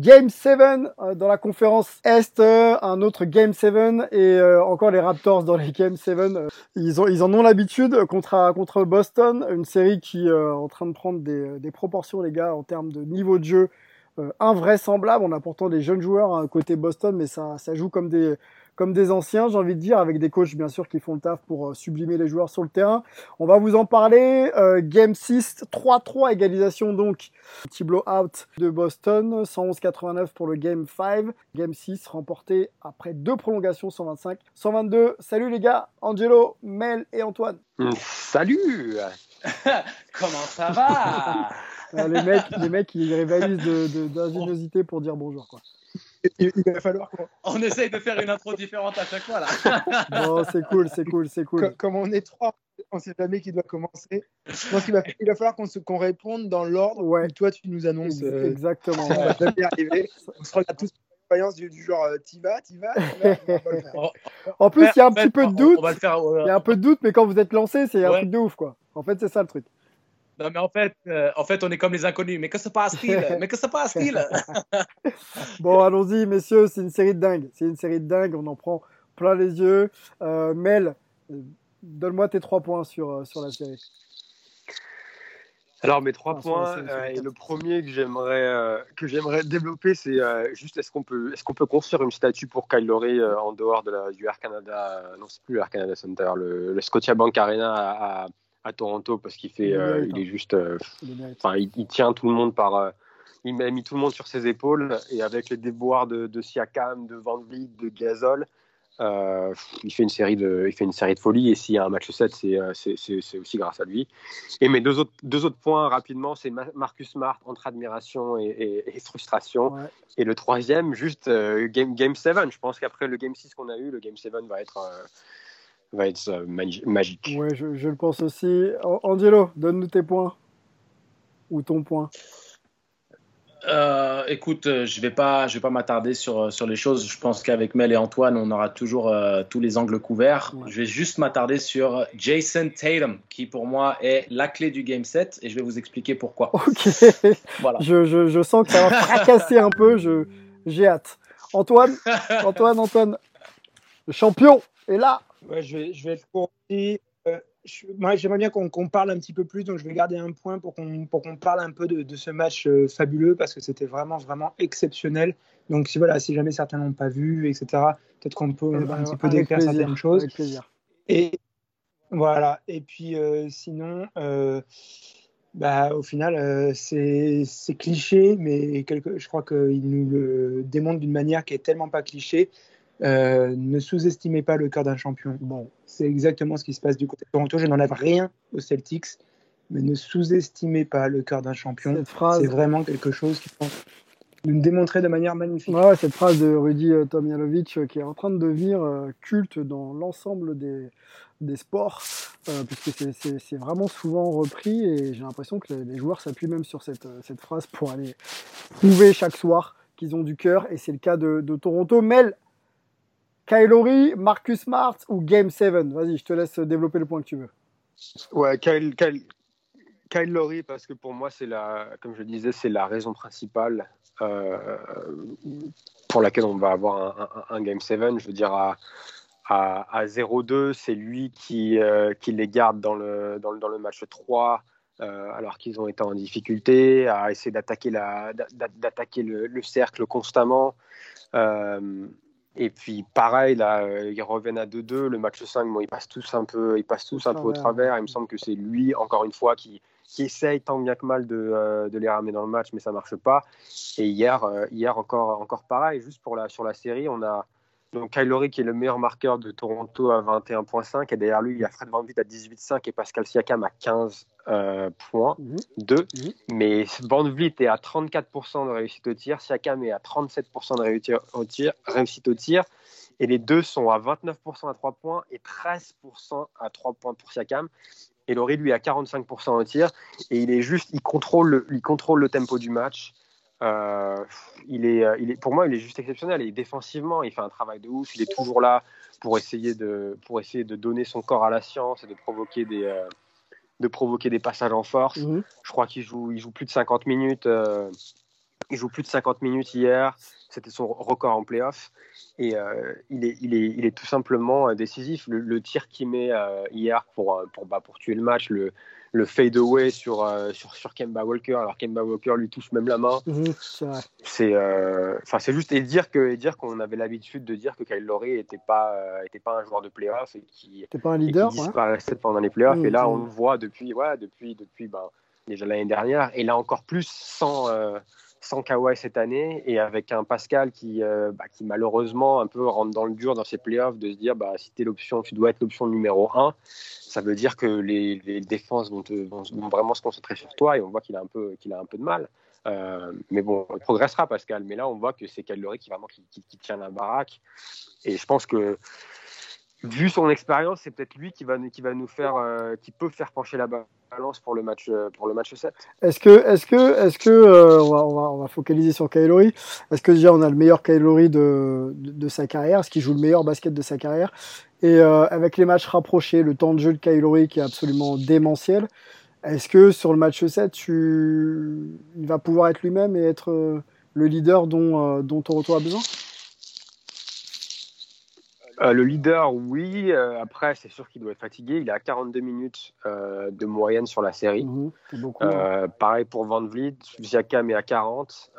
Game 7 euh, dans la conférence Est, euh, un autre Game 7 et euh, encore les Raptors dans les Game 7. euh, ils, ont, ils en ont l'habitude contre, contre Boston, une série qui est en train de prendre des, des proportions, les gars, en termes de niveau de jeu invraisemblable. On a pourtant des jeunes joueurs hein, côté Boston, mais ça, ça joue comme des, comme des anciens, j'ai envie de dire, avec des coachs bien sûr qui font le taf pour euh, sublimer les joueurs sur le terrain. On va vous en parler. Euh, game 6, 3-3 égalisation donc. Petit blowout de Boston, 111-89 pour le Game 5. Game 6 remporté après deux prolongations, 125-122. Salut les gars, Angelo, Mel et Antoine. Salut Comment ça va? Les mecs, les mecs, ils rivalisent de- de- d'ingéniosité pour dire bonjour. Quoi. Il, il va falloir qu'on- On essaye de faire une intro différente à chaque fois là. Bon, c'est cool, c'est cool, c'est co- cool. comme on est trois, on sait jamais qui doit commencer. Je pense qu'il va, il va falloir qu'on se- qu'on réponde dans l'ordre Ouais. où toi tu nous annonces. euh, Exactement. on va jamais arriver. On se regarde tous du, du genre euh, t'y vas, t'y vas, le faire. En plus, il y a un petit peu de doute. Euh, Il y a un peu de doute, mais quand vous êtes lancé, c'est un Ouais. truc de ouf, quoi. En fait, c'est ça le truc. Non mais en fait, euh, en fait, on est comme les inconnus. Mais que se passe-t-il? Mais que se passe-t-il? Bon, allons-y, messieurs, c'est une série de dingue. C'est une série de dingue, on en prend plein les yeux. Euh, Mel, euh, donne-moi tes trois points sur, sur la série. Alors mes trois Ah, points, série, euh, et le premier que j'aimerais euh, que j'aimerais développer, c'est euh, juste est-ce qu'on peut est-ce qu'on peut construire une statue pour Kyle Lowry euh, en dehors de la, du Air Canada, euh, non c'est plus le Air Canada Center, le, le Scotiabank Arena à, à, à Toronto parce qu'il fait Il euh, il hein. est juste euh, Il il, tient tout le monde par euh, il a mis tout le monde sur ses épaules et avec les déboires de, de Siakam, de Van Vliet, de Gasol, euh, il fait une série de il fait une série de folie et s'il y a un match 7 c'est c'est aussi grâce à lui. Et mes deux autres deux autres points rapidement c'est Ma- Marcus Smart entre admiration et, et- et frustration Ouais. et le troisième juste euh, game game 7 je pense qu'après le game 6 qu'on a eu le game 7 va être euh, va être euh, magi- magique. Ouais, je, je le pense aussi. An- Angelo, donne-nous tes points. Ou ton point. Euh, Écoute, euh, je vais pas, je vais pas m'attarder sur sur les choses. Je pense qu'avec Mel et Antoine, on aura toujours euh, tous les angles couverts. Ouais. Je vais juste m'attarder sur Jason Tatum, qui pour moi est la clé du game 7 et je vais vous expliquer pourquoi. Ok. Voilà. je, je, je sens que ça va fracasser un peu. Je, j'ai hâte. Antoine, Antoine, Antoine, le champion est là. Ouais, je, vais, je vais être court aussi. Euh, je- moi, j'aimerais bien qu'on parle un petit peu plus, donc je vais garder un point pour qu'on parle un peu de, de ce match euh, fabuleux parce que c'était vraiment vraiment exceptionnel. Donc si voilà, si jamais certains l'ont pas vu, etc. Peut-être qu'on peut Eh un ben, petit peu décrire plaisir, certaines choses. Avec plaisir. Et voilà. Et puis euh, sinon, bah, au final, euh, c'est c'est cliché, mais quelque, je crois qu'il nous le démontre d'une manière qui est tellement pas cliché. Euh, ne sous-estimez pas le cœur d'un champion. Bon, C'est exactement ce qui se passe du côté de Toronto. Je n'enlève rien aux Celtics, mais ne sous-estimez pas le cœur d'un champion. cette phrase. C'est vraiment quelque chose qui nous démontrer de manière magnifique. Ouais, ouais, cette phrase de Rudy euh, Tomjanovic euh, qui est en train de devenir euh, culte dans l'ensemble des, des sports, puisque c'est- vraiment souvent repris et j'ai l'impression que les, les joueurs s'appuient même sur cette, cette phrase pour aller prouver chaque soir qu'ils ont du cœur et c'est le cas de, de Toronto. Mel, Kyle Lowry, Marcus Smart ou Game 7 Vas-y, je te laisse développer le point que tu veux. Ouais, Kyle, Kyle, Kyle parce que pour moi, c'est la, comme je disais, c'est la raison principale euh, pour laquelle on va avoir un, Game 7. Je veux dire, à, à, à 0-2, c'est lui qui, euh, qui les garde dans le, dans le, dans le match 3. euh, alors qu'ils ont été en difficulté, à essayer d'attaquer la- d'a- d'attaquer le, le cercle constamment. Et puis pareil, là, euh, ils reviennent à 2-2. Le match 5, bon, ils passent tous un peu, ils passent tous un peu au travers. Il me semble que c'est lui, encore une fois, qui, qui essaye tant bien que mal de, euh, de, les ramener dans le match, mais ça marche pas. Et hier, euh, hier encore, encore pareil, juste pour la, sur la série, on a donc Kylori qui est le meilleur marqueur de Toronto à 21.5 et derrière lui il y a Fred Van Vliet à 18.5 et Pascal Siakam à 15 points 2 mhm. mhm. mais Van Vliet est à 34% de réussite au tir Siakam est à 37% de réussite au tir, réussite au tir et les deux sont à 29% à 3 points et 13% à 3 points pour Siakam et Laurie lui à 45% au tir et il est juste il contrôle le, il contrôle le tempo du match euh, il, est, euh, il est, pour moi, il est juste exceptionnel. Et défensivement, il fait un travail de ouf. Il est toujours là pour essayer de, pour essayer de donner son corps à la science et de provoquer des, euh, de provoquer des passages en force. Mhm. Je crois qu'il joue, il joue plus de 50 minutes. il joue plus de 50 minutes hier. C'était son record en playoff. Et il, est, il, est, il est tout simplement décisif. Le, tir qu'il met hier pour, pour, bah, pour tuer le match, le, le fade away sur, euh, sur, sur Kemba Walker, alors Kemba Walker lui touche même la main. Mhm, c'est euh, c'est juste et dire que et dire qu'on avait l'habitude de dire que Kyle Lowry était pas euh, était pas un joueur de playoff et qui pas un leader disparaissait pendant les playoffs. Et là on le voit depuis ouais, depuis depuis ben, déjà l'année dernière. Et là encore plus sans sans Kawhi cette année et avec un Pascal qui, bah, qui malheureusement un peu rentre dans le dur dans ses playoffs de se dire bah, si es l'option, tu dois être l'option numéro 1 ça veut dire que les, défenses vont, vraiment se concentrer sur toi et on voit qu'il a un peu, qu'il a un peu de mal. Euh, mais bon, il progressera Pascal. Mais là, on voit que c'est Caldery qui vraiment qui, tient la baraque. Et je pense que vu son expérience, c'est peut-être lui qui va, qui va nous faire, euh, qui peut faire pencher la balance pour le match, euh, pour le match 7. Est-ce que, est-ce que, est-ce que, on, va, on, va, focaliser sur Kylori. Est-ce que déjà on a le meilleur Kylori de, de, sa carrière Est-ce qu'il joue le meilleur basket de sa carrière et euh, avec les matchs rapprochés, le temps de jeu de Kylori qui est absolument démentiel, est-ce que sur le match 7, tu... il va pouvoir être lui-même et être euh, le leader dont, euh, dont Toronto a besoin? Euh, le leader, oui. Euh, après, c'est sûr qu'il doit être fatigué. Il à 42 minutes euh, de moyenne sur la série. Mhm, hein. pareil pour Van Vliet. Siakam est à 40.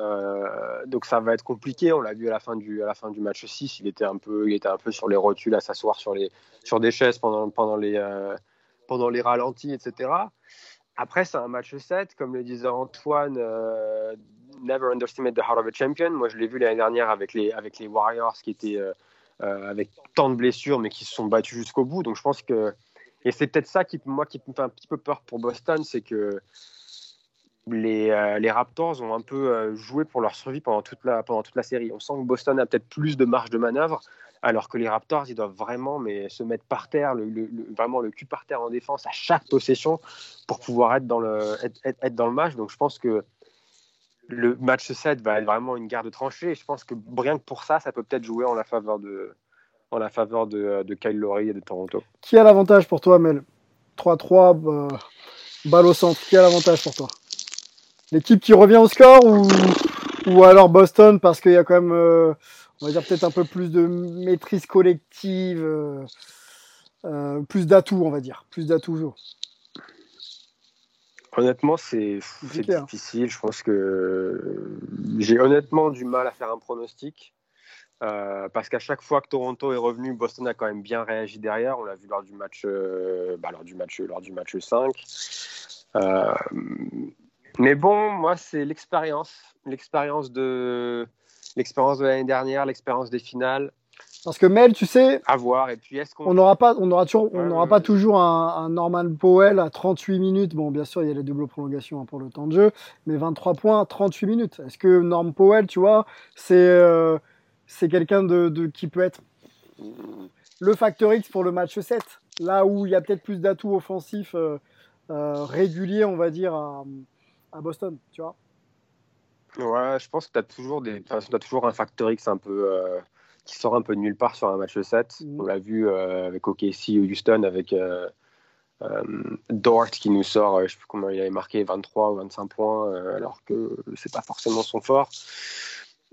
donc ça va être compliqué. On l'a vu à la fin du, à la fin du match 6. Il était un peu, il était un peu sur les rotules à s'asseoir sur, les, sur des chaises pendant, pendant, les, pendant les ralentis, etc. Après, c'est un match 7. Comme le disait Antoine, never underestimate the heart of a champion. Moi, je l'ai vu l'année dernière avec les, avec les Warriors qui étaient avec tant de blessures, mais qui se sont battus jusqu'au bout. Donc je pense que. Et c'est peut-être ça qui, moi, qui me fait un petit peu peur pour Boston, c'est que les, euh, les, Raptors ont un peu euh, joué pour leur survie pendant toute, la, pendant toute la série. On sent que Boston a peut-être plus de marge de manœuvre, alors que les Raptors, ils doivent vraiment mais, se mettre par terre, vraiment le cul par terre en défense à chaque possession pour pouvoir être dans le, être, être dans le match. Donc je pense que le match 7 va être vraiment une garde tranchée. Et je pense que rien que pour ça, ça peut peut-être jouer en la faveur de, en la de, de Kyle Lowry et de Toronto. Qui a l'avantage pour toi, Mel? 3-3, bah, balle au centre. Qui a l'avantage pour toi? L'équipe qui revient au score ou, alors Boston? Parce qu'il y a quand même, euh, on va dire peut-être un peu plus de maîtrise collective, euh, euh, plus d'atouts, on va dire, plus d'atouts. Honnêtement, c'est difficile. Je pense que j'ai honnêtement du mal à faire un pronostic. Euh, parce qu'à chaque fois que Toronto est revenu, Boston a quand même bien réagi derrière. On l'a vu lors du match, euh, bah, lors du match, lors du match 5. Euh, mais bon, moi, c'est l'expérience, l'expérience de l'expérience de l'année dernière, l'expérience des finales. Parce que Mel, tu sais, à voir. Et puis est-ce qu'on on n'aura pas, on aura toujours, on n'aura pas toujours un, Norman Powell à 38 minutes. Bon, bien sûr, il y a les doubles prolongations hein, pour le temps de jeu, mais 23 points, 38 minutes. Est-ce que Norm Powell, tu vois, c'est euh, c'est quelqu'un de, de, qui peut être le facteur X pour le match 7, là où il y a peut-être plus d'atouts offensifs euh, euh, réguliers, on va dire, à, à, Boston, tu vois. Ouais, je pense que tu as toujours des, as toujours un facteur X un peu qui sort un peu de nulle part sur un match 7. Mm. On l'a vu euh, avec OKC ou Houston, avec euh, euh, Dort qui nous sort, je ne sais plus comment il avait marqué, 23 ou 25 points, alors que c'est pas forcément son fort.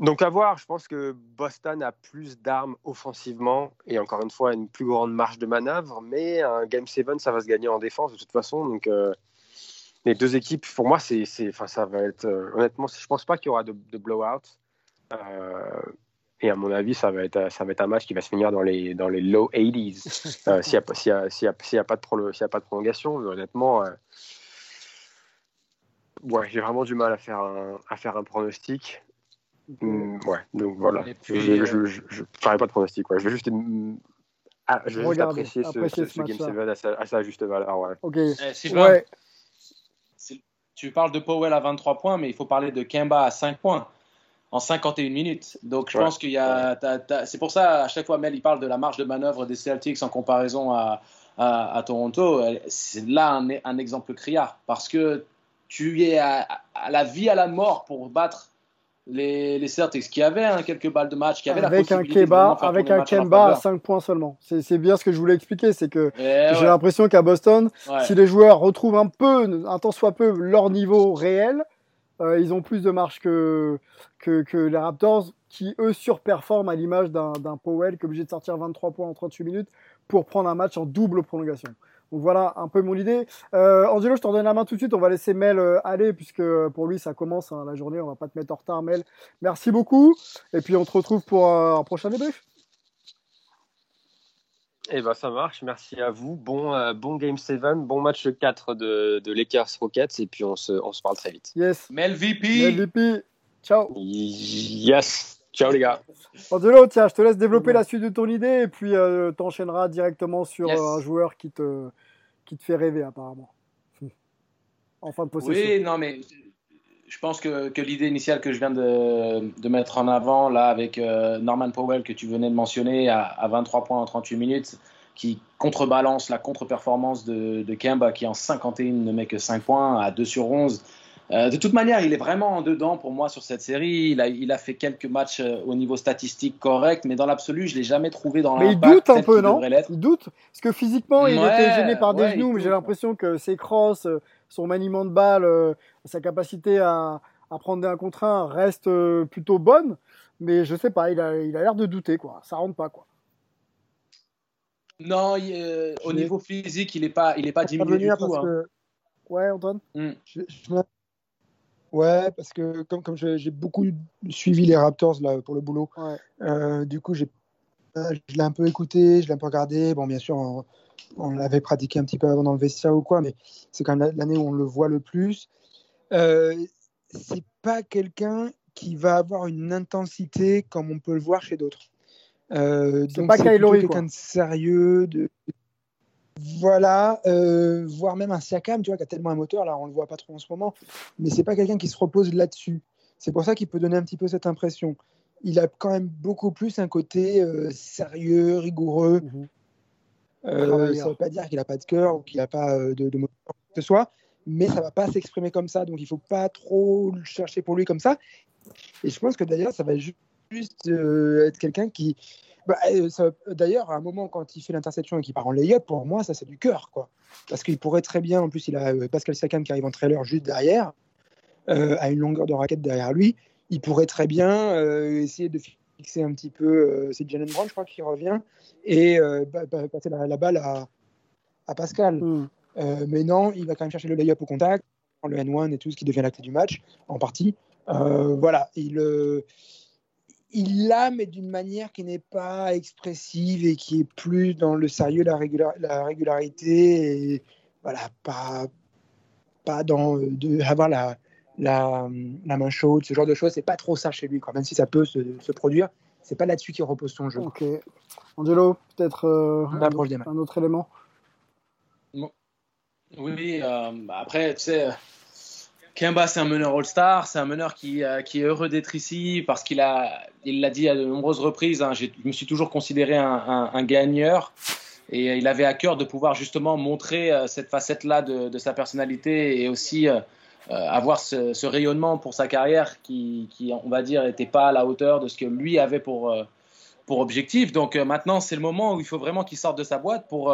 Donc à voir, je pense que Boston a plus d'armes offensivement et encore une fois une plus grande marge de manœuvre, mais un Game 7 ça va se gagner en défense de toute façon. Donc les deux équipes, pour moi, c'est, enfin ça va être honnêtement, je pense pas qu'il y aura de, de blowout. Et à mon avis, ça va être, ça va être un match qui va se finir dans les, dans les low 80s. euh, S'il n'y a, a, a, a, pas de prolongation, honnêtement, euh, ouais, j'ai vraiment du mal à faire un, à faire un pronostic. Mm, ouais, donc voilà. Puis, je ne ferai pas de pronostic. Ouais. Je vais juste, ah, je vais juste apprécier, ce, ce, ce Game 7 à sa, à sa, juste valeur. Ouais. Ok. Eh, ouais. Tu parles de Powell à 23 points, mais il faut parler de Kemba à 5 points en 51 minutes. Donc je ouais. pense qu'il y a. C'est pour ça, à chaque fois, Mel, il parle de la marge de manœuvre des Celtics en comparaison à, à, à Toronto. C'est là un, un, exemple criard. Parce que tu es à, à, la vie, à la mort pour battre les, les Celtics qui avaient hein, quelques balles de match, qui avaient avec la un Kemba, avec un Kemba à 5 points seulement. C'est bien ce que je voulais expliquer, c'est que j'ai ouais. l'impression qu'à Boston, ouais. si les joueurs retrouvent un peu, un tant soit peu, leur niveau réel, euh, ils ont plus de marge que, que, les Raptors, qui eux surperforment à l'image d'un Powell qui est obligé de sortir 23 points en 38 minutes pour prendre un match en double prolongation. Donc voilà un peu mon idée. Euh, Angelo, je t'en donne la main tout de suite. On va laisser Mel euh, aller puisque pour lui ça commence hein, la journée. On va pas te mettre en retard, Mel. Merci beaucoup. Et puis on te retrouve pour un prochain débrief. Eh ben ça marche, merci à vous. Bon, euh, bon Game 7, bon match 4 de, de Lakers Rockets et puis on se, on se parle très vite. Yes. Mel VP. Mel VP. Ciao. Yes. Ciao les gars. Angelo, tiens, je te laisse développer la suite de ton idée et puis euh, t'enchaîneras directement sur yes. un joueur qui te, qui te fait rêver apparemment. En fin de possession. Oui, non mais je pense que, que l'idée initiale que je viens de, de, mettre en avant, là, avec euh, Norman Powell, que tu venais de mentionner, à, à, 23 points en 38 minutes, qui contrebalance la contre-performance de, de, Kemba, qui en 51 ne met que 5 points, à 2 sur 11. Euh, de toute manière, il est vraiment en dedans pour moi sur cette série. Il a, il a fait quelques matchs euh, au niveau statistique correct, mais dans l'absolu, je ne l'ai jamais trouvé dans Mais il doute un peu, non Il doute Parce que physiquement, il ouais, était gêné par des ouais, genoux, mais j'ai l'impression que ses crosses, son maniement de balle, sa capacité à, à prendre des 1 contre 1 reste plutôt bonne, mais je sais pas, il a il a l'air de douter quoi, ça rentre pas quoi. Non, il, euh, au niveau physique, il est pas il est pas diminué du tout. Hein. Que... Ouais, Antoine? Mm. Je, je... Ouais, parce que comme comme j'ai beaucoup suivi les Raptors là pour le boulot, ouais. euh, du coup j'ai je l'ai un peu écouté, je l'ai un peu regardé. Bon, bien sûr, on l'avait pratiqué un petit peu avant dans le vestiaire ou quoi, mais c'est quand même l'année où on le voit le plus. Euh, c'est pas quelqu'un qui va avoir une intensité comme on peut le voir chez d'autres. Euh, c'est pas Kylori, quelqu'un de sérieux, de voilà, euh, voire même un Siakam, tu vois, qui a tellement un moteur, là on le voit pas trop en ce moment, mais c'est pas quelqu'un qui se repose là-dessus. C'est pour ça qu'il peut donner un petit peu cette impression. Il a quand même beaucoup plus un côté euh, sérieux, rigoureux. Mmh. Euh, ça veut pas dire qu'il a pas de cœur ou qu'il a pas euh, de, de moteur, que ce soit mais ça va pas s'exprimer comme ça, donc il faut pas trop le chercher pour lui comme ça. Et je pense que d'ailleurs, ça va juste, euh, être quelqu'un qui, bah, d'ailleurs, à un moment quand il fait l'interception et qu'il part en lay-up, pour moi, ça c'est du cœur, quoi. Parce qu'il pourrait très bien, en plus, il a Pascal Siakam qui arrive en trailer juste derrière, à une longueur de raquette derrière lui, il pourrait très bien essayer de fixer un petit peu, c'est Jalen Brown, je crois, qui revient, et bah, bah, passer la, la, balle à, à Pascal. Mm. Euh, mais non, il va quand même chercher le lay-up au contact, le N1 et tout, ce qui devient la clé du match, en partie. Euh, voilà, il, euh, il l'a, mais d'une manière qui n'est pas expressive et qui est plus dans le sérieux, la régularité, et voilà, pas, pas dans de, avoir la, la, la, main chaude, ce genre de choses. C'est pas trop ça chez lui, quoi. même si ça peut se, se produire. C'est pas là-dessus qu'il repose son jeu. Ok. Angelo, peut-être un, un autre élément oui, euh, après, tu sais, Kemba, c'est un meneur All-Star, c'est un meneur qui, euh, qui, est heureux d'être ici parce qu'il a, il l'a dit à de nombreuses reprises, hein, je me suis toujours considéré un, un, un, gagneur et il avait à cœur de pouvoir justement montrer euh, cette facette-là de, de, sa personnalité et aussi euh, avoir ce, ce, rayonnement pour sa carrière qui, qui on va dire, n'était pas à la hauteur de ce que lui avait pour, pour objectif. Donc maintenant, c'est le moment où il faut vraiment qu'il sorte de sa boîte pour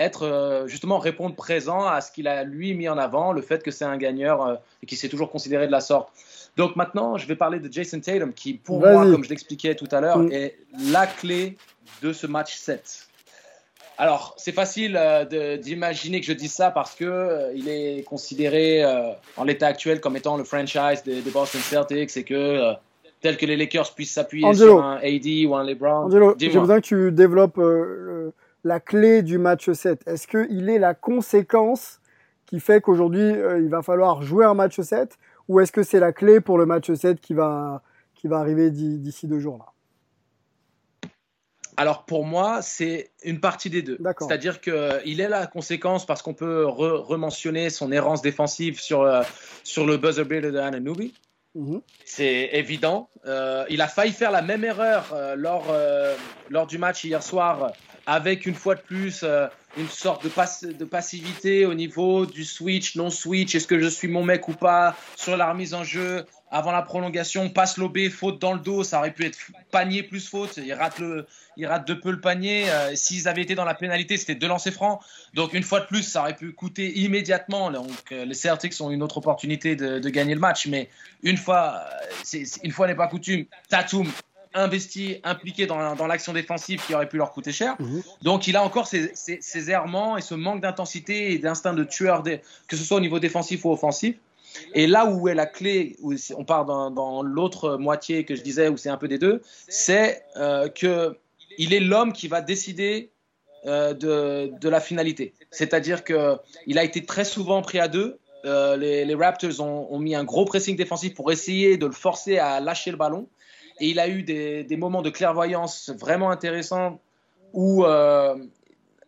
être euh, justement répondre présent à ce qu'il a lui mis en avant, le fait que c'est un gagneur euh, et qu'il s'est toujours considéré de la sorte. Donc maintenant, je vais parler de Jason Tatum, qui pour moi, comme je l'expliquais tout à l'heure, mm. est la clé de ce match 7. Alors, c'est facile euh, d'imaginer que je dise ça parce que euh, il est considéré euh, en l'état actuel comme étant le franchise des, des, Boston Celtics et que tel que les Lakers puissent s'appuyer sur un AD ou un LeBron. Angelo, j'ai besoin que tu développes la clé du match 7. Est-ce qu'il est la conséquence qui fait qu'aujourd'hui, il va falloir jouer un match 7 ou est-ce que c'est la clé pour le match 7 qui va, qui va arriver d'i- d'ici deux jours là? Alors pour moi, c'est une partie des deux. C'est-à-dire qu'il est la conséquence parce qu'on peut re- rementionner son errance défensive sur, euh, sur le buzzer beater de Ananubi. Mhm. C'est évident. Euh, il a failli faire la même erreur euh, lors, euh, lors du match hier soir, avec une fois de plus euh, une sorte de, passe- de passivité au niveau du switch, non-switch. Est-ce que je suis mon mec ou pas Sur la remise en jeu, avant la prolongation, passe lobé, faute dans le dos. Ça aurait pu être panier plus faute. Il rate, le, il rate de peu le panier. Euh, S'ils avaient été dans la pénalité, c'était deux lancers francs. Donc une fois de plus, ça aurait pu coûter immédiatement. Donc euh, les Celtics ont une autre opportunité de, de gagner le match. Mais une fois, euh, c'est- une fois n'est pas coutume, Tatum investi, impliqué dans, dans l'action défensive qui aurait pu leur coûter cher. Mhm. Donc il a encore ces, ces- ces errements et ce manque d'intensité et d'instinct de tueur, que ce soit au niveau défensif ou offensif. Et là où est la clé, on part dans, l'autre moitié que je disais, où c'est un peu des deux, c'est euh, que est l'homme qui va décider euh, de, la finalité. C'est-à-dire que il a été très souvent pris à deux. Euh, les, Raptors ont, mis un gros pressing défensif pour essayer de le forcer à lâcher le ballon. Et il a eu des, des moments de clairvoyance vraiment intéressants où euh,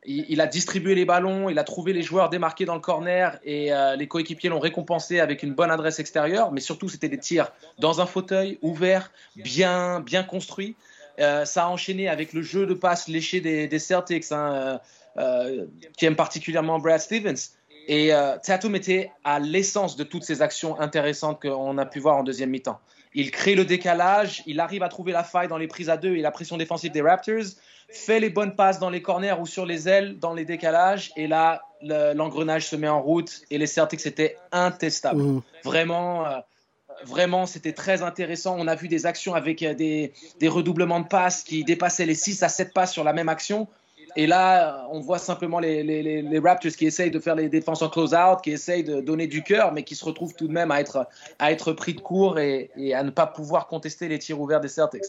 il, a distribué les ballons, il a trouvé les joueurs démarqués dans le corner et euh, les coéquipiers l'ont récompensé avec une bonne adresse extérieure. Mais surtout, c'était des tirs dans un fauteuil ouvert, bien, bien construit. Euh, ça a enchaîné avec le jeu de passe léché des, des Celtics, hein, euh, qui aime particulièrement Brad Stevens. Et Tatum était à l'essence de toutes ces actions intéressantes qu'on a pu voir en deuxième mi-temps. Il crée le décalage, il arrive à trouver la faille dans les prises à deux et la pression défensive des Raptors, fait les bonnes passes dans les corners ou sur les ailes dans les décalages, et là, le- l'engrenage se met en route et les Celtics étaient intestables. Mhm. Vraiment, euh, vraiment, c'était très intéressant. On a vu des actions avec euh, des, des redoublements de passes qui dépassaient les 6 à 7 passes sur la même action. Et là, on voit simplement les, les- les- les Raptors qui essayent de faire les défenses en close-out, qui essayent de donner du cœur, mais qui se retrouvent tout de même à être, à être pris de court et, et à ne pas pouvoir contester les tirs ouverts des Celtics.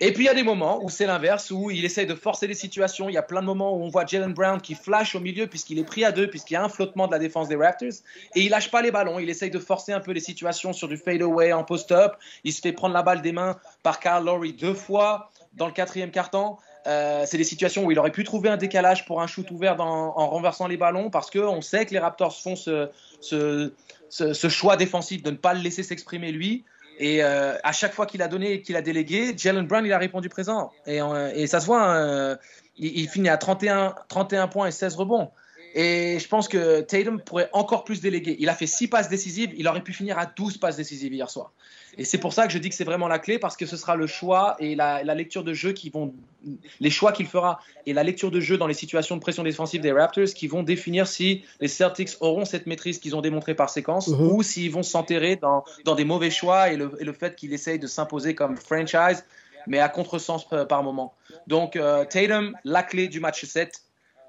Et puis il y a des moments où c'est l'inverse, où il essaye de forcer les situations. Il y a plein de moments où on voit Jalen Brown qui flash au milieu puisqu'il est pris à deux, puisqu'il y a un flottement de la défense des Raptors. Et il lâche pas les ballons. Il essaye de forcer un peu les situations sur du fadeaway en post-up. Il se fait prendre la balle des mains par Carl Lowry deux fois dans le quatrième quart-temps. Euh, c'est des situations où il aurait pu trouver un décalage pour un shoot ouvert en renversant les ballons parce qu'on sait que les Raptors font ce, choix défensif de ne pas le laisser s'exprimer lui. Et euh, à chaque fois qu'il a donné et qu'il a délégué, Jalen Brown, il a répondu présent. Et, euh, ça se voit, hein, il, il finit à 31, 31 points et 16 rebonds. Et je pense que Tatum pourrait encore plus déléguer. Il a fait 6 passes décisives, il aurait pu finir à 12 passes décisives hier soir. Et c'est pour ça que je dis que c'est vraiment la clé, parce que ce sera le choix et la, la lecture de jeu qui vont. Les choix qu'il fera et la lecture de jeu dans les situations de pression défensive des Raptors qui vont définir si les Celtics auront cette maîtrise qu'ils ont démontré par séquence Mhm. ou s'ils vont s'enterrer dans, dans des mauvais choix et le, et le fait qu'il essaye de s'imposer comme franchise, mais à contresens par, par moment. Donc, euh, Tatum, la clé du match 7.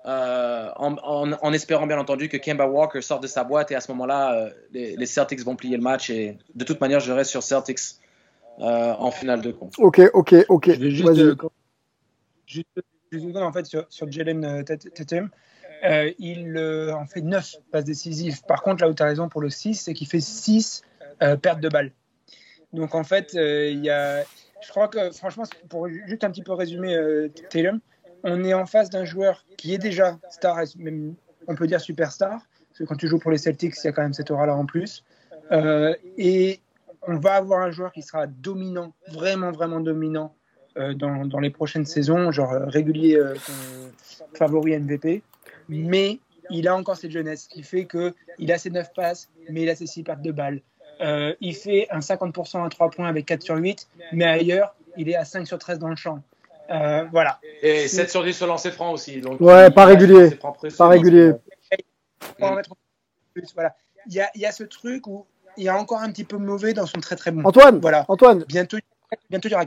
Euh, en, en- en espérant bien entendu que Kemba Walker sorte de sa boîte et à ce moment-là, euh, les, les Celtics vont plier le match et de toute manière, je reste sur Celtics euh, en finale de compte. Ok, ok, ok. Je vais juste, euh, juste, juste en fait sur, sur Jalen Tat- Tatum. Euh, il euh, en fait 9 passes décisives. Par contre, là où tu as raison pour le 6, c'est qu'il fait 6 euh, pertes de balles. Donc en fait, euh, il y a, je crois que franchement, pour juste un petit peu résumer euh, Tatum, on est en face d'un joueur qui est déjà star, même on peut dire superstar, parce que quand tu joues pour les Celtics, il y a quand même cette aura-là en plus. Euh, et on va avoir un joueur qui sera dominant, vraiment, vraiment dominant euh, dans, les prochaines saisons, genre euh, régulier euh, favori MVP. Mais il a encore cette jeunesse qui fait que il a ses 9 passes, mais il a ses 6 pertes de balles. Il fait un 50% à 3 points avec 4 sur 8, mais ailleurs, il est à 5 sur 13 dans le champ. Euh, voilà. Et 7 sur 10 sur lancer franc aussi. Donc Ouais, il- pas régulier. Pas régulier. Plus, voilà. Il y a, il y a ce truc où il y a encore un petit peu mauvais dans son très très bon. Antoine, Voilà. Antoine, Bientôt, bientôt il y aura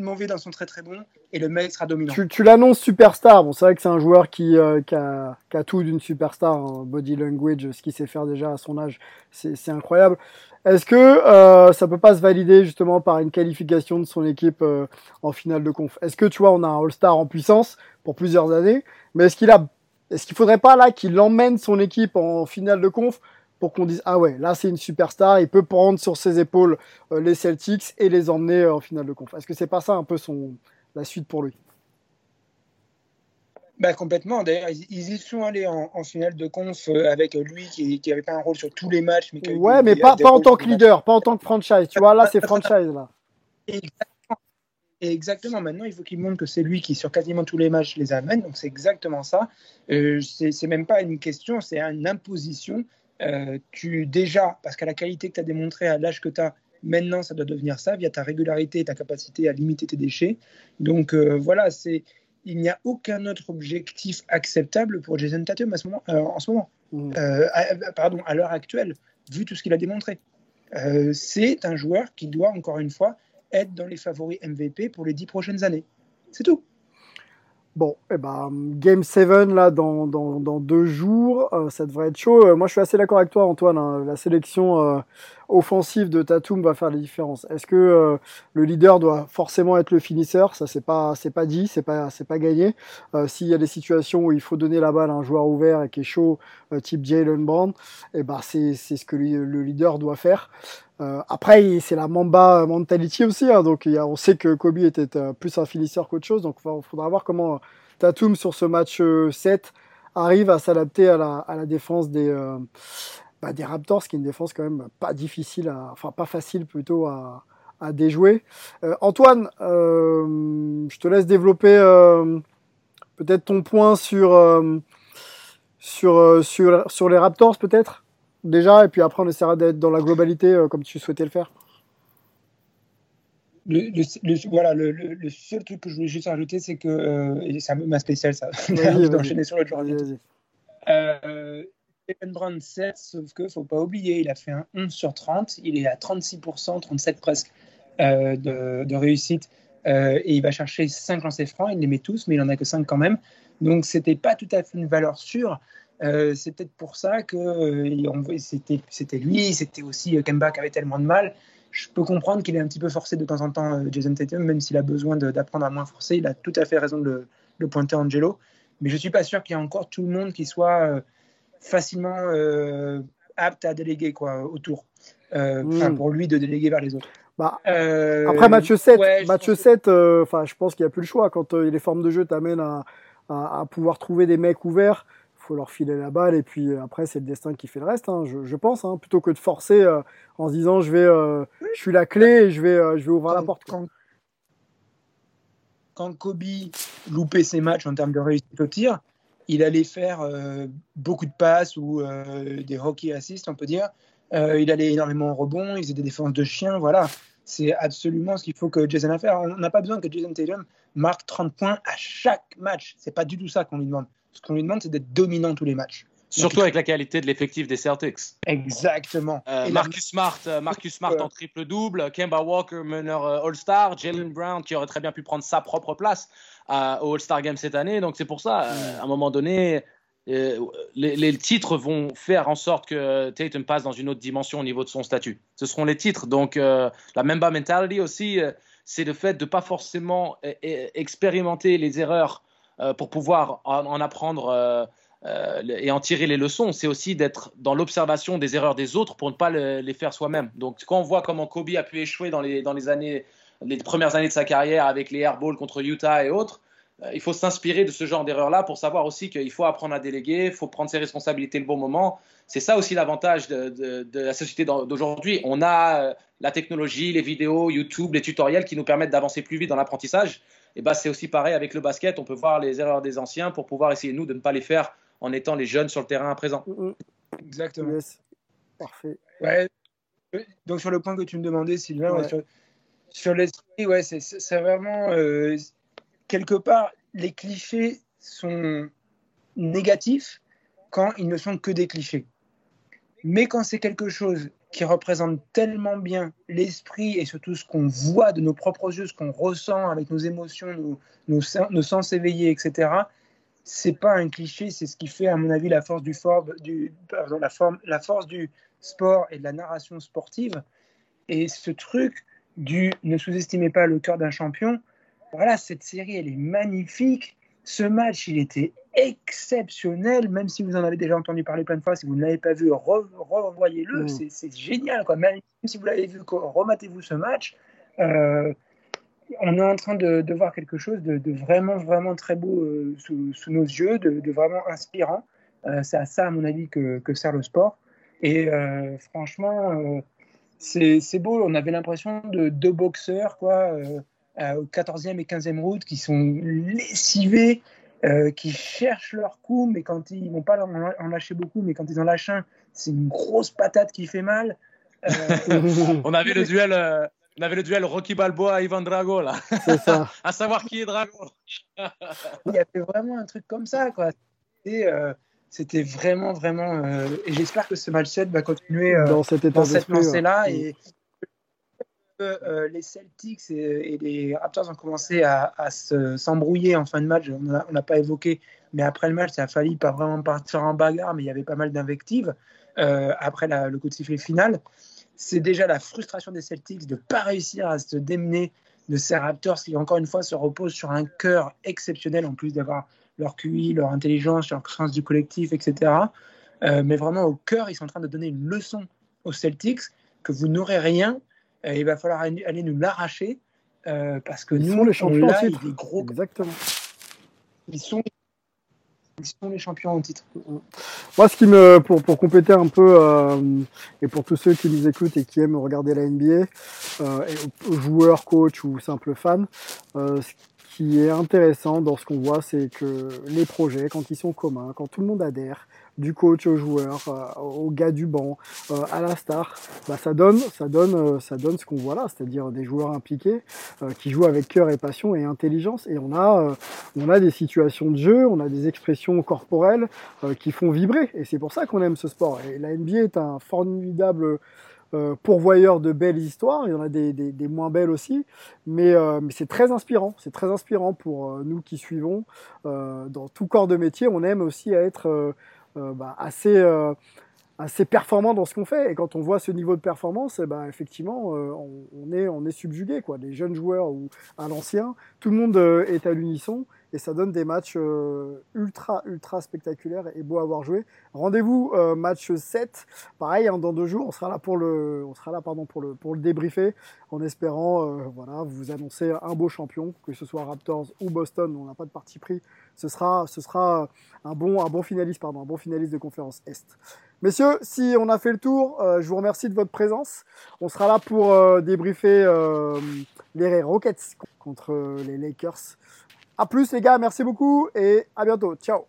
mauvais dans son très très bon et le mec sera dominant. Tu, tu l'annonces superstar. Bon, c'est vrai que c'est un joueur qui, euh, qui, a, tout d'une superstar, hein. body language, ce qu'il sait faire déjà à son âge, c'est incroyable. Est-ce que euh, ça peut pas se valider justement par une qualification de son équipe euh, en finale de conf? Est-ce que tu vois, on a un All-Star en puissance pour plusieurs années, mais est-ce qu'il a, est-ce qu'il faudrait pas là qu'il emmène son équipe en finale de conf pour qu'on dise ah ouais là c'est une superstar il peut prendre sur ses épaules euh, les Celtics et les emmener euh, en finale de conf est-ce que c'est pas ça un peu son la suite pour lui? Bah, complètement. D'ailleurs, ils, y sont allés en, en finale de conf euh, avec lui qui n'avait pas un rôle sur tous les matchs. Mais ouais, mais pas, pas en tant que leader, pas en tant que franchise. Tu vois, là, c'est franchise. Là. Exactement. Exactement. Maintenant, il faut qu'il montre que c'est lui qui, sur quasiment tous les matchs, les amène. Donc, c'est exactement ça. Euh, c'est même pas une question, c'est une imposition. Euh, tu déjà, parce qu'à la qualité que tu as démontré à l'âge que tu as, maintenant ça doit devenir ça via ta régularité et ta capacité à limiter tes déchets. Donc euh, voilà, c'est il n'y a aucun autre objectif acceptable pour Jason Tatum à ce moment, euh, en ce moment. À, pardon, à l'heure actuelle, vu tout ce qu'il a démontré. C'est un joueur qui doit encore une fois être dans les favoris MVP pour les dix prochaines années. C'est tout. Bon, eh ben, Game 7, là, dans, dans, dans deux jours, euh, ça devrait être chaud. Euh, moi, je suis assez d'accord avec toi, Antoine. Hein. La sélection euh, offensive de Tatum va faire la différence. Est-ce que le leader doit forcément être le finisseur? Ça, c'est pas, c'est pas dit, c'est pas, c'est pas gagné. S'il y a des situations où il faut donner la balle à un joueur ouvert et qui est chaud, type Jalen Brown, eh ben, c'est, c'est ce que le leader doit faire. Euh, après, c'est la Mamba mentality aussi, hein, donc y a, on sait que Kobe était euh, plus un finisseur qu'autre chose, donc il faudra voir comment Tatum sur ce match 7 euh, arrive à s'adapter à la, à la, défense des, euh, bah, des Raptors, qui est une défense quand même pas difficile, à, enfin pas facile plutôt à, à déjouer. Euh, Antoine, je te laisse développer peut-être ton point sur, sur, sur, sur les Raptors peut-être? Déjà, et puis après on essaiera d'être dans la globalité euh, comme tu souhaitais le faire le, le, voilà, le, le, seul truc que je voulais juste rajouter, c'est que, euh, et c'est un peu ma spéciale, ça, d'enchaîner sur le joueur. Euh, Evan Brown 7, sauf que faut pas oublier, il a fait un 11 sur 30, il est à 36%, 37 presque euh, de, de, réussite, euh, et il va chercher 5 lancers francs, il les met tous, mais il en a que 5 quand même. Donc c'était pas tout à fait une valeur sûre. Euh, c'est peut-être pour ça que euh, c'était lui, c'était aussi euh, Kemba qui avait tellement de mal. Je peux comprendre qu'il est un petit peu forcé de temps en temps, Jason Tatum, même s'il a besoin d'apprendre à moins forcer. Il a tout à fait raison de le, pointer Angelo. Mais je ne suis pas sûr qu'il y ait encore tout le monde qui soit facilement apte à déléguer quoi, autour. Mm. Pour lui de déléguer vers les autres. Bah, après match 7, match 7 je pense qu'il n'y a plus le choix. Quand les formes de jeu t'amènent à, à, à, pouvoir trouver des mecs ouverts, faut leur filer la balle et puis euh, après c'est le destin qui fait le reste, hein, je, je, pense, hein, plutôt que de forcer euh, en se disant je vais, euh, je suis la clé et je vais, euh, je vais ouvrir quand, la porte. Quand, quand, Kobe loupait ses matchs en termes de réussite au tir, il allait faire beaucoup de passes ou des hockey assists, on peut dire. il allait énormément en rebond, il faisait des défenses de chien, voilà. C'est absolument ce qu'il faut que Jason a fait. On n'a pas besoin que Jason Tatum marque 30 points à chaque match. C'est pas du tout ça qu'on lui demande. Ce qu'on lui demande, c'est d'être dominant tous les matchs. Surtout avec la qualité de l'effectif des Celtics. Exactement. Euh, Marcus Smart, euh, Marcus Smart en triple-double, Kemba Walker, meneur euh, All-Star, Jalen Brown qui aurait très bien pu prendre sa propre place euh, au All-Star Game cette année. Donc c'est pour ça, euh, à un moment donné, les, les, titres vont faire en sorte que Tatum passe dans une autre dimension au niveau de son statut. Ce seront les titres. Donc la Memba mentality aussi, c'est le fait de ne pas forcément expérimenter les erreurs euh, pour pouvoir en, en apprendre euh, euh, et en tirer les leçons, c'est aussi d'être dans l'observation des erreurs des autres pour ne pas le, les faire soi-même. Donc quand on voit comment Kobe a pu échouer dans les, années, les premières années de sa carrière avec les airballs contre Utah et autres, il faut s'inspirer de ce genre d'erreurs-là pour savoir aussi qu'il faut apprendre à déléguer, il faut prendre ses responsabilités le bon moment. C'est ça aussi l'avantage de, la société d'aujourd'hui. On a la technologie, les vidéos, YouTube, les tutoriels qui nous permettent d'avancer plus vite dans l'apprentissage et bah, c'est aussi pareil avec le basket. On peut voir les erreurs des anciens pour pouvoir essayer, nous, de ne pas les faire en étant les jeunes sur le terrain à présent. Mm, mm. Exactement. Yes. Parfait. Ouais. Donc, sur le point que tu me demandais, Sylvain. Ouais, sur, sur l'esprit, ouais, c'est vraiment. Euh, quelque part, les clichés sont négatifs quand ils ne sont que des clichés. Mais quand c'est quelque chose qui représente tellement bien l'esprit et surtout ce qu'on voit de nos propres yeux, ce qu'on ressent avec nos émotions, nos, sens éveillés, etc. C'est pas un cliché, c'est ce qui fait, à mon avis, la force du, pardon, la force du sport et de la narration sportive. Et ce truc du ne sous-estimez pas le cœur d'un champion, voilà, cette série, elle est magnifique. Ce match, il était exceptionnel, même si vous en avez déjà entendu parler plein de fois, si vous ne l'avez pas vu, revoyez-le, mmh. c'est génial. Quoi. Même si vous l'avez vu, rematez-vous ce match. Euh, on est en train de, de voir quelque chose de, de, vraiment, vraiment très beau euh, sous, sous, nos yeux, de, de vraiment inspirant. Euh, c'est à ça, à mon avis, que, que sert le sport. Et franchement, c'est beau. On avait l'impression de deux boxeurs, quoi, euh, au 14e et 15e route, qui sont lessivés, qui cherchent leur coup, mais quand ils vont pas en, lâcher beaucoup, mais quand ils en lâchent un, c'est une grosse patate qui fait mal. on avait le duel on avait le duel Rocky Balboa Ivan Drago là. C'est ça. à savoir qui est Drago. Il y avait vraiment un truc comme ça quoi. Et euh, c'était vraiment vraiment euh, et j'espère que ce match 7 va continuer euh, dans, cette, dans cette lancée là et euh, les Celtics et, les Raptors ont commencé à, à s'embrouiller en fin de match. On n'a pas évoqué, mais après le match, ça a failli pas vraiment partir en bagarre, mais il y avait pas mal d'invectives après la, le coup de sifflet final c'est déjà la frustration des Celtics de ne pas réussir à se démener de ces Raptors qui, encore une fois, se reposent sur un cœur exceptionnel, en plus d'avoir leur QI, leur intelligence, leur crainte du collectif, etc. Euh, mais vraiment, au cœur, ils sont en train de donner une leçon aux Celtics que vous n'aurez rien, euh, il va falloir aller nous l'arracher euh, parce que ils nous, sont les champions on titre. des gros. Exactement. Ils sont ils sont les champions en titre. Moi, ce qui me, pour, pour compléter un peu, euh, et pour tous ceux qui nous écoutent et qui aiment regarder la NBA, euh, et joueurs, coachs ou simples fans, euh, ce qui est intéressant dans ce qu'on voit, c'est que les projets, quand ils sont communs, quand tout le monde adhère, du coach au joueur, euh, au gars du banc, euh, à la star, bah, ça donne, ça donne, euh, ça donne ce qu'on voit là, c'est-à-dire des joueurs impliqués qui jouent avec cœur et passion et intelligence. Et on a, on a des situations de jeu, on a des expressions corporelles qui font vibrer. Et c'est pour ça qu'on aime ce sport. Et la NBA est un formidable pourvoyeur de belles histoires. Il y en a des, moins belles aussi, mais, euh, mais c'est très inspirant. C'est très inspirant pour euh, nous qui suivons. Euh, dans tout corps de métier, on aime aussi être bah, assez assez performant dans ce qu'on fait. Et quand on voit ce niveau de performance, eh ben, effectivement, euh, on, est, subjugué. Quoi. Les jeunes joueurs ou à l'ancien, tout le monde euh, est à l'unisson et ça donne des matchs euh, ultra, ultra spectaculaires et beaux à avoir joué. Rendez-vous euh, match 7. Pareil, hein, dans deux jours, on sera là pour le, on sera là, pardon, pour le, pour le débriefer en espérant euh, voilà, vous annoncer un beau champion, que ce soit Raptors ou Boston. On n'a pas de parti pris. Ce sera, ce sera un, bon, un bon finaliste, pardon, un bon finaliste de conférence Est. Messieurs, si on a fait le tour, je vous remercie de votre présence. On sera là pour débriefer les Rockets contre les Lakers. A plus les gars, merci beaucoup et à bientôt. Ciao.